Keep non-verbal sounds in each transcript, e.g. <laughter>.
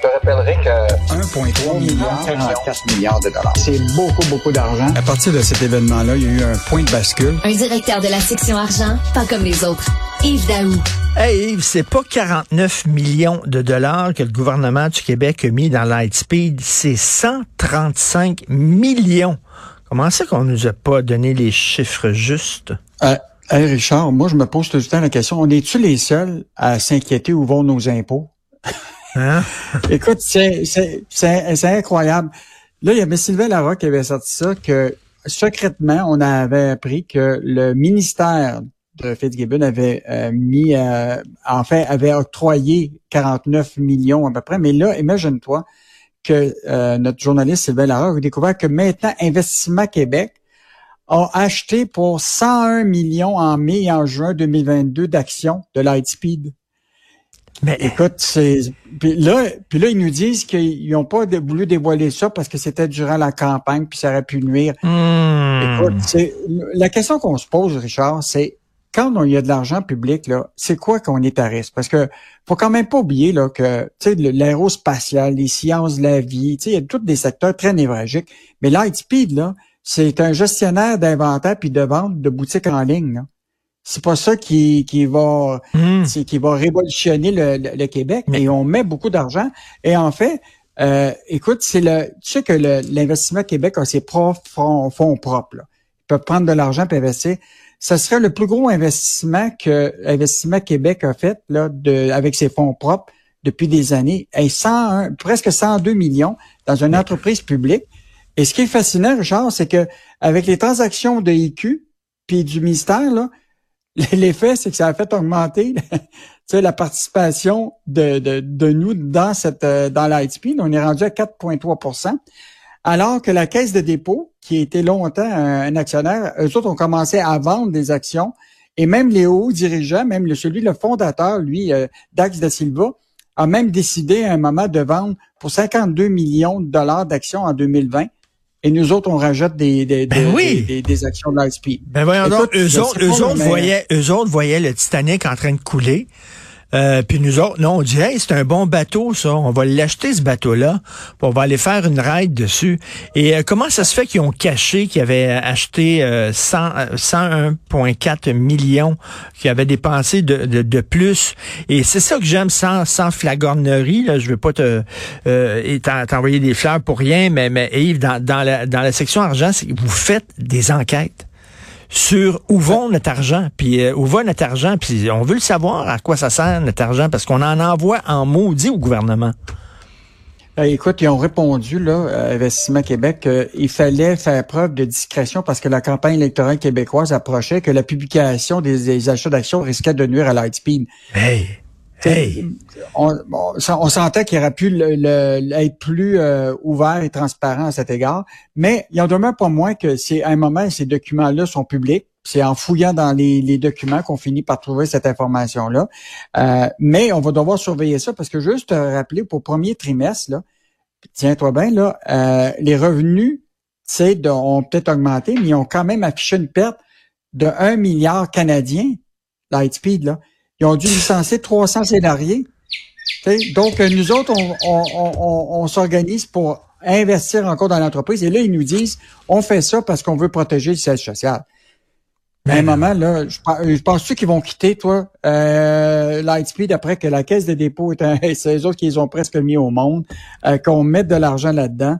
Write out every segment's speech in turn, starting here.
Je te rappellerai que 1,3 milliard, 44 milliards de dollars. c'est beaucoup, beaucoup d'argent. À partir de cet événement-là, il y a eu un point de bascule. Un directeur de la section argent, pas comme les autres. Yves Daou. Hey Yves, c'est pas 49 millions de dollars que le gouvernement du Québec a mis dans Lightspeed, c'est 135 millions. Comment c'est qu'on nous a pas donné les chiffres justes? Euh, hey Richard, moi je me pose tout le temps la question, on est-tu les seuls à s'inquiéter où vont nos impôts? <laughs> Hein? <laughs> Écoute, c'est, incroyable. Là, il y avait Sylvain Larocque qui avait sorti ça, que secrètement, on avait appris que le ministère de Fitzgibbon avait euh, mis, euh, en avait octroyé 49 millions à peu près. Mais là, imagine-toi que euh, notre journaliste Sylvain Larocque a découvert que maintenant, Investissement Québec a acheté pour 101 millions en mai et en juin 2022 d'actions de Lightspeed. Mais Écoute, c'est puis là, puis là ils nous disent qu'ils n'ont pas voulu dévoiler ça parce que c'était durant la campagne puis ça aurait pu nuire. hmm, Écoute, c'est la question qu'on se pose, Richard, c'est quand on- il y a de l'argent public là, c'est quoi qu'on est à risque? Parce que faut quand même pas oublier là que tu sais l'aérospatial, les sciences de la vie, tu sais il y a tous des secteurs très névralgiques, mais Lightspeed là, c'est un gestionnaire d'inventaire puis de vente de boutiques en ligne. là. C'est pas ça qui, qui va hmm. qui va révolutionner le, le- le Québec, mais on met beaucoup d'argent. Et en fait, euh, écoute, c'est le, tu sais que l'investissement Québec a ses propres fonds, fonds propres. Là. Ils peuvent prendre de l'argent et investir. Ça serait le plus gros investissement que Investissement Québec a fait là, de, avec ses fonds propres depuis des années. Et 101, presque 102 millions dans une entreprise publique. Et ce qui est fascinant, Richard, c'est que avec les transactions de IQ puis du ministère, là, L'effet, c'est que ça a fait augmenter <laughs> la participation de, de, de nous dans cette euh, dans l'ITP. On est rendu à 4,3% alors que la Caisse de dépôt, qui était longtemps un, un actionnaire, eux autres ont commencé à vendre des actions. Et même les hauts dirigeants, même le, celui, le fondateur, lui, euh, Dax da Silva, a même décidé à un moment de vendre pour 52 millions de dollars d'actions en 2020. Et nous autres, on rajoute des, des, Ben des- oui. des, des actions de l'ITP. Ben voyons Écoute, donc, eux autres, eux autres voyaient, eux autres voyaient le Titanic en train de couler. Euh, puis nous autres, non, on dit, hey, c'est un bon bateau, ça. On va l'acheter, ce bateau-là. on va aller faire une ride dessus. Et euh, comment ça se fait qu'ils ont caché qu'ils avaient acheté euh, 100, euh, 101,4 millions, qu'ils avaient dépensé de, de, de plus? Et c'est ça que j'aime sans, sans flagornerie. Là. Je veux pas te euh, t'envoyer des fleurs pour rien, mais, mais Yves, dans, dans, la, dans la section argent, vous faites des enquêtes sur où vont notre argent, puis euh, où va notre argent, puis on veut le savoir à quoi ça sert notre argent, parce qu'on en envoie en maudit au gouvernement. Euh, écoute, ils ont répondu, là, à Investissement Québec, qu'il fallait faire preuve de discrétion parce que la campagne électorale québécoise approchait, que la publication des, des achats d'actions risquait de nuire à Lightspeed. Hey, On, sentait qu'il aurait pu être plus euh, ouvert et transparent à cet égard, mais il en demeure pas moins que c'est à un moment, ces documents-là sont publics. C'est en fouillant dans les, documents qu'on finit par trouver cette information-là. Euh, mais on va devoir surveiller ça parce que juste te rappeler pour le premier trimestre, tiens-toi bien, là, euh, les revenus, de- ont peut-être augmenté, mais ils ont quand même affiché une perte de 1 milliard canadien, Lightspeed, là. Ils ont dû licencier 300 salariés. Tu sais, Donc, euh, nous autres, on, on, on, on- s'organise pour investir encore dans l'entreprise. Et là, ils nous disent, on fait ça parce qu'on veut protéger le siège social. À un moment, là, je, pense- je pense-tu qu'ils vont quitter, toi, euh, Lightspeed après que la caisse de dépôt est un, <laughs> c'est eux autres qui les ont presque mis au monde, euh, qu'on mette de l'argent là-dedans?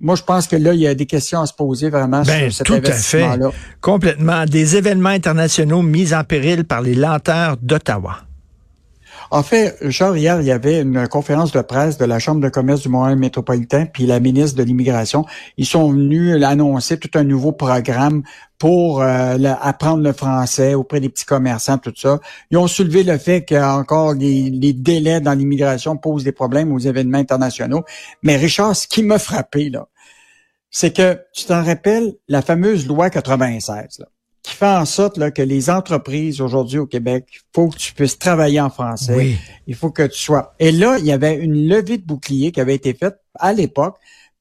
Moi, je pense que là, il y a des questions à se poser vraiment Ben, sur cet tout à fait. investissement-là. complètement. Des événements internationaux mis en péril par les lenteurs d'Ottawa. En fait, Richard, hier, il y avait une conférence de presse de la Chambre de commerce du Montréal métropolitain, puis la ministre de l'Immigration. Ils sont venus annoncer tout un nouveau programme pour euh, apprendre le français auprès des petits commerçants, tout ça. Ils ont soulevé le fait qu'encore les, les délais dans l'immigration posent des problèmes aux événements internationaux. Mais Richard, ce qui m'a frappé, là, c'est que, tu t'en rappelles, la fameuse loi 96, là, fait en sorte là, que les entreprises aujourd'hui au Québec, il faut que tu puisses travailler en français. Oui. Il faut que tu sois. Et là, il y avait une levée de bouclier qui avait été faite à l'époque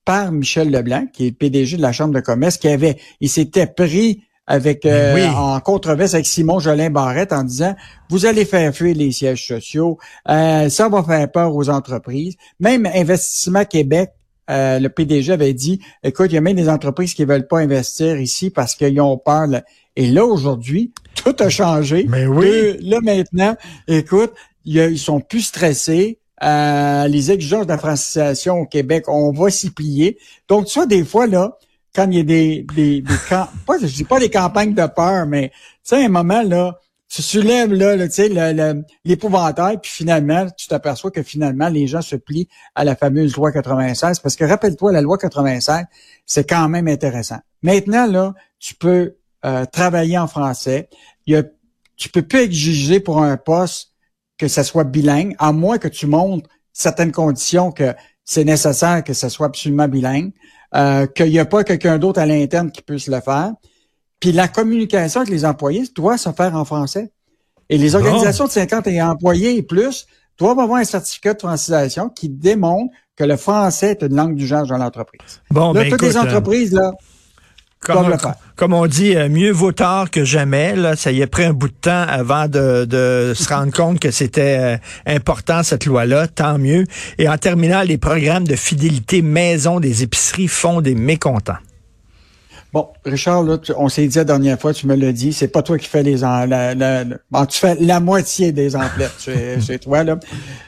par Michel Leblanc, qui est le PDG de la Chambre de commerce, qui avait, il s'était pris avec Ben oui. en controverse avec Simon Jolin Barrette en disant vous allez faire fuir les sièges sociaux, euh, ça va faire peur aux entreprises. Même Investissement Québec, euh, le PDG avait dit écoute, il y a même des entreprises qui veulent pas investir ici parce qu'ils ont peur. là. Et là aujourd'hui, tout a changé. Mais oui. Là maintenant, écoute, il y a- ils sont plus stressés. Euh, les exigences de la francisation au Québec, on va s'y plier. Donc, tu vois, des fois, là, quand il y a des, des, des camp- pas, je dis pas des campagnes de peur, mais tu sais, à un moment, là, tu soulèves là, là, tu sais, l'épouvantail, puis finalement, tu t'aperçois que finalement, les gens se plient à la fameuse loi 96, parce que rappelle-toi, la loi 96, c'est quand même intéressant. Maintenant, là, tu peux euh, travailler en français. Il y tu peux plus exiger pour un poste que ça soit bilingue, à moins que tu montres certaines conditions que c'est nécessaire que ça soit absolument bilingue, euh, qu'il n'y a pas quelqu'un d'autre à l'interne qui puisse le faire. Puis la communication avec les employés doit se faire en français. Et les organisations de 50 et employés et plus doivent avoir un certificat de francisation qui démontre que le français est une langue du genre dans l'entreprise. Bon, là, ben, toutes les écoute, euh, entreprises, là, Comme, on, comme on dit, euh, mieux vaut tard que jamais. Là, ça y a pris un bout de temps avant de, de se rendre compte que c'était euh, important cette loi-là. Tant mieux. Et en terminant, les programmes de fidélité maison des épiceries font des mécontents. Bon, Richard, là, on s'est dit la dernière fois, tu me l'as dit, c'est pas toi qui fais les en, la, tu fais la moitié des emplettes <laughs> chez, toi là.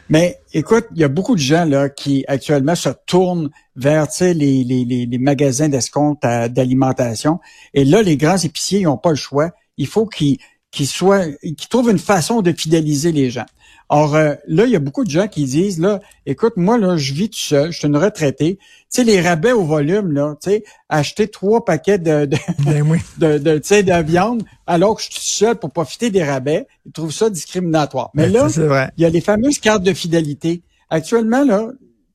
Mais écoute, il y a beaucoup de gens là qui actuellement se tournent vers les, les, les, les magasins d'escompte à- d'alimentation. Et là, les grands épiciers, ils n'ont pas le choix. Il faut qu'ils qu'ils soient, qu'ils trouvent une façon de fidéliser les gens. Or, euh, là, il y a beaucoup de gens qui disent, là, écoute, moi, là, je vis tout seul, je suis une retraitée. Tu sais, les rabais au volume, là, tu sais, acheter trois paquets de, de, Ben oui. <laughs> de, de, tu sais, de viande alors que je suis seul pour profiter des rabais, ils trouvent ça discriminatoire. Mais Ben, là, il y a les fameuses cartes de fidélité. Actuellement, là,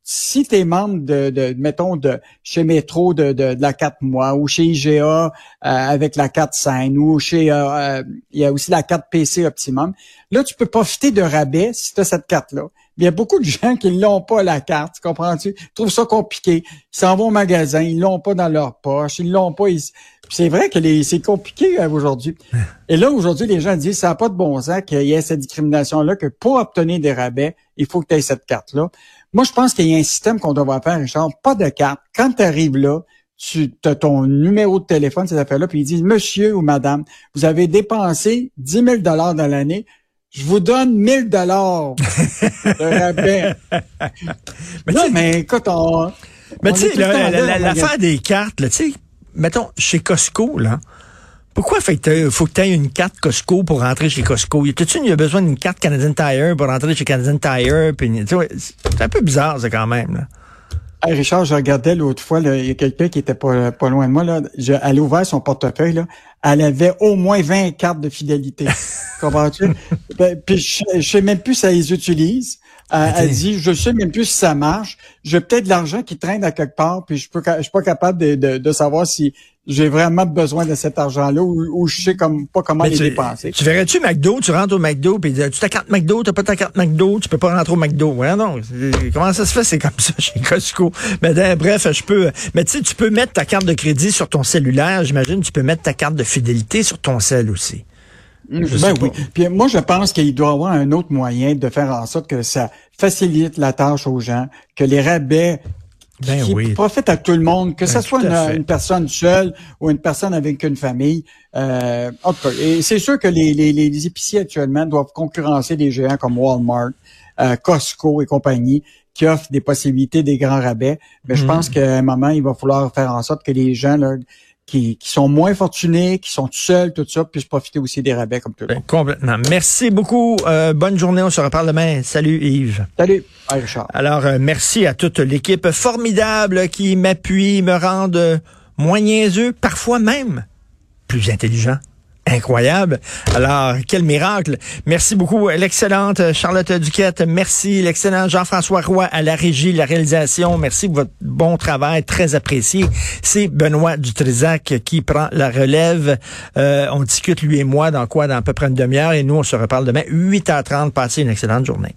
si tu es membre de, de, mettons, de chez Métro de, de, de la 4 mois ou chez IGA euh, avec la 4 scène ou chez euh, euh, il y a aussi la carte PC Optimum, là, tu peux profiter de rabais si tu as cette carte-là. Il y a beaucoup de gens qui l'ont pas la carte, tu comprends-tu? Ils trouvent ça compliqué. Ils s'en vont au magasin, ils l'ont pas dans leur poche, ils l'ont pas ici. Puis C'est vrai que les- c'est compliqué euh, aujourd'hui. <laughs> Et là, aujourd'hui, les gens disent, ça n'a pas de bon sens qu'il y ait cette discrimination-là, que pour obtenir des rabais, il faut que tu aies cette carte-là. Moi, je pense qu'il y a un système qu'on devrait faire, Richard, pas de carte. Quand tu arrives là, tu as ton numéro de téléphone, ces affaires-là, puis ils disent, monsieur ou madame, vous avez dépensé 10 000 dans l'année, je vous donne 1000 dollars de rabais. <laughs> Mais non, mais écoute, on... Mais tu sais, l'affaire des cartes, là, tu sais, mettons, chez Costco, là, pourquoi fait que faut que tu aies une carte Costco pour rentrer chez Costco? Y a-tu il y a besoin d'une carte Canadian Tire pour rentrer chez Canadian Tire? C'est un peu bizarre, ça, quand même. Là. Hey, Richard, je regardais l'autre fois, il y a quelqu'un qui était pas, pas loin de moi. Là. Je- elle a ouvert son portefeuille. Là. Elle avait au moins 20 cartes de fidélité. <laughs> Comprends-tu? Ben, Puis je, je sais même plus si elle les utilise. Euh, elle dit, je sais même plus si ça marche. J'ai peut-être de l'argent qui traîne à quelque part, puis je peux, je suis pas capable de, de, de savoir si j'ai vraiment besoin de cet argent-là ou, ou je sais comme pas comment les tu, dépenser. tu verrais-tu McDo, tu rentres au McDo, puis tu ta carte McDo, t'as pas ta carte McDo, tu peux pas rentrer au McDo. Ouais, non. Comment ça se fait? C'est comme <laughs> ça chez Costco. Mais ben, bref, je peux. Mais tu sais, tu peux mettre ta carte de crédit sur ton cellulaire. J'imagine tu peux mettre ta carte de fidélité sur ton cell aussi. Je sais Ben oui. Puis moi, je pense qu'il doit y avoir un autre moyen de faire en sorte que ça facilite la tâche aux gens, que les rabais Ben qui oui. profitent à tout le monde, que Ben, ce soit tout à une, personne seule ou une personne avec une famille. Euh, en tout cas, et c'est sûr que les, les, les épiciers actuellement doivent concurrencer des géants comme Walmart, euh, Costco et compagnie qui offrent des possibilités des grands rabais. Mais je Mhm. pense qu'à un moment, il va falloir faire en sorte que les gens là, qui, qui sont moins fortunés, qui sont tout seuls, tout ça, puissent profiter aussi des rabais comme tout le Ben, monde. complètement. Merci beaucoup. Euh, bonne journée. On se reparle demain. Salut Yves. Salut, Bye, Richard. Alors, euh, merci à toute l'équipe formidable qui m'appuie, me rend euh, moins niaiseux, parfois même plus intelligent. Incroyable. Alors, quel miracle. Merci beaucoup. L'excellente Charlotte Duquette. Merci. L'excellent Jean-François Roy à la régie, la réalisation. Merci pour votre bon travail, très apprécié. C'est Benoît Dutrisac qui prend la relève. Euh, on discute, lui et moi, dans quoi? Dans à peu près une demi-heure. Et nous, on se reparle demain, 8h30. Passez une excellente journée.